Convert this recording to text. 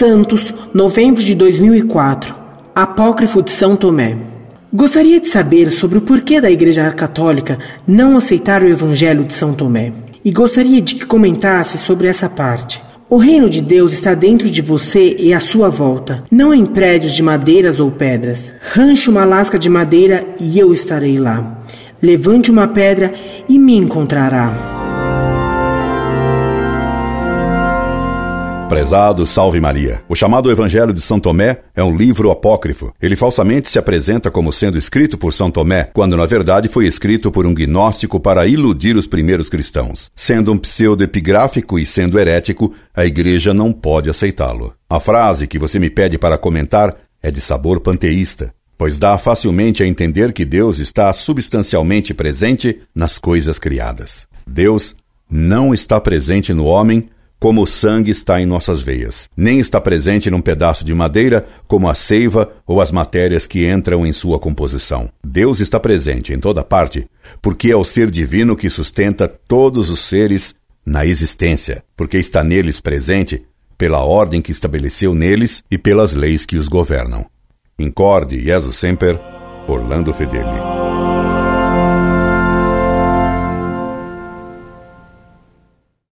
Santos, novembro de 2004. Apócrifo de São Tomé. Gostaria de saber sobre o porquê da Igreja Católica não aceitar o Evangelho de São Tomé. E gostaria de que comentasse sobre essa parte. O reino de Deus está dentro de você e à sua volta, não em prédios de madeiras ou pedras. Ranche uma lasca de madeira e eu estarei lá. Levante uma pedra e me encontrará. Prezado Salve Maria. O chamado Evangelho de São Tomé é um livro apócrifo. Ele falsamente se apresenta como sendo escrito por São Tomé, quando na verdade foi escrito por um gnóstico para iludir os primeiros cristãos. Sendo um pseudo-epigráfico e sendo herético, a igreja não pode aceitá-lo. A frase que você me pede para comentar é de sabor panteísta, pois dá facilmente a entender que Deus está substancialmente presente nas coisas criadas. Deus não está presente no homem como o sangue está em nossas veias. Nem está presente num pedaço de madeira, como a seiva ou as matérias que entram em sua composição. Deus está presente em toda parte, porque é o ser divino que sustenta todos os seres na existência, porque está neles presente pela ordem que estabeleceu neles e pelas leis que os governam. Incorde Jesus Semper, Orlando Fedeli.